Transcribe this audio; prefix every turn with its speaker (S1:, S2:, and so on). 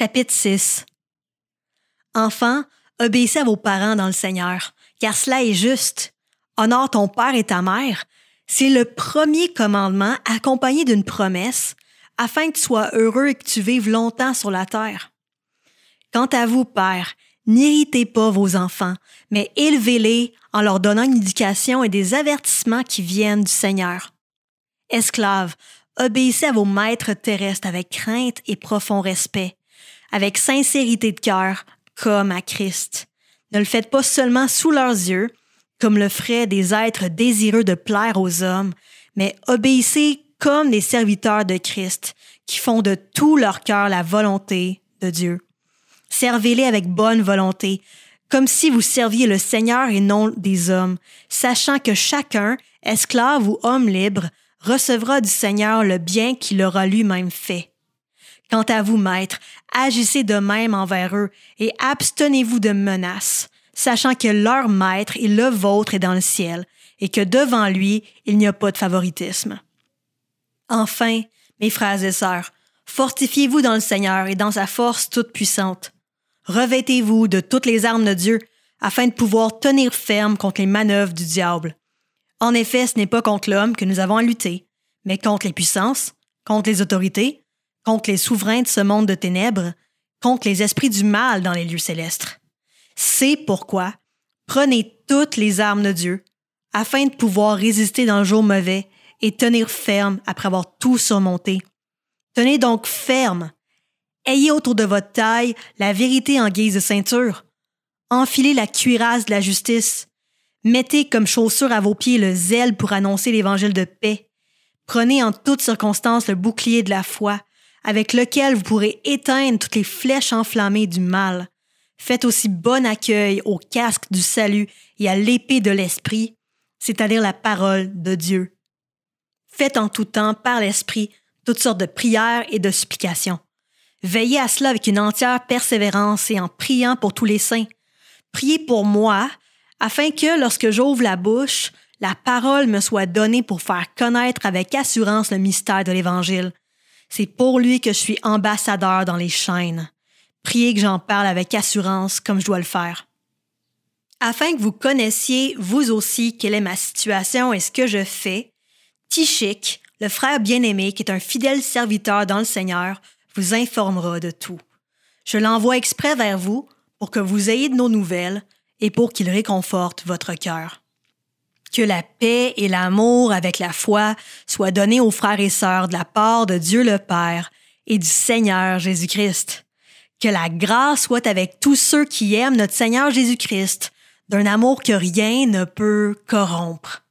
S1: Chapitre 6 Enfants, obéissez à vos parents dans le Seigneur, car cela est juste. Honore ton père et ta mère. C'est le premier commandement accompagné d'une promesse, afin que tu sois heureux et que tu vives longtemps sur la terre. Quant à vous, père, n'irritez pas vos enfants, mais élevez-les en leur donnant une éducation et des avertissements qui viennent du Seigneur. Esclaves, obéissez à vos maîtres terrestres avec crainte et profond respect, avec sincérité de cœur, comme à Christ. Ne le faites pas seulement sous leurs yeux, comme le feraient des êtres désireux de plaire aux hommes, mais obéissez comme des serviteurs de Christ, qui font de tout leur cœur la volonté de Dieu. Servez-les avec bonne volonté, comme si vous serviez le Seigneur et non des hommes, sachant que chacun, esclave ou homme libre, recevra du Seigneur le bien qu'il aura lui-même fait. Quant à vous, maîtres, agissez de même envers eux et abstenez-vous de menaces, sachant que leur maître et le vôtre est dans le ciel, et que devant lui, il n'y a pas de favoritisme. Enfin, mes frères et sœurs, fortifiez-vous dans le Seigneur et dans sa force toute puissante. Revêtez-vous de toutes les armes de Dieu, afin de pouvoir tenir ferme contre les manœuvres du diable. En effet, ce n'est pas contre l'homme que nous avons à lutter, mais contre les puissances, contre les autorités, contre les souverains de ce monde de ténèbres, contre les esprits du mal dans les lieux célestes. C'est pourquoi prenez toutes les armes de Dieu, afin de pouvoir résister dans le jour mauvais et tenir ferme après avoir tout surmonté. Tenez donc ferme. Ayez autour de votre taille la vérité en guise de ceinture. Enfilez la cuirasse de la justice. Mettez comme chaussure à vos pieds le zèle pour annoncer l'évangile de paix. Prenez en toutes circonstances le bouclier de la foi, avec lequel vous pourrez éteindre toutes les flèches enflammées du mal. Faites aussi bon accueil au casque du salut et à l'épée de l'esprit, c'est-à-dire la parole de Dieu. Faites en tout temps par l'esprit toutes sortes de prières et de supplications. Veillez à cela avec une entière persévérance et en priant pour tous les saints. Priez pour moi, afin que lorsque j'ouvre la bouche, la parole me soit donnée pour faire connaître avec assurance le mystère de l'Évangile, c'est pour lui que je suis ambassadeur dans les chaînes. Priez que j'en parle avec assurance comme je dois le faire. Afin que vous connaissiez vous aussi quelle est ma situation et ce que je fais, Tichik, le frère bien-aimé qui est un fidèle serviteur dans le Seigneur, vous informera de tout. Je l'envoie exprès vers vous pour que vous ayez de nos nouvelles et pour qu'il réconforte votre cœur. Que la paix et l'amour avec la foi soient donnés aux frères et sœurs de la part de Dieu le Père et du Seigneur Jésus-Christ. Que la grâce soit avec tous ceux qui aiment notre Seigneur Jésus-Christ, d'un amour que rien ne peut corrompre.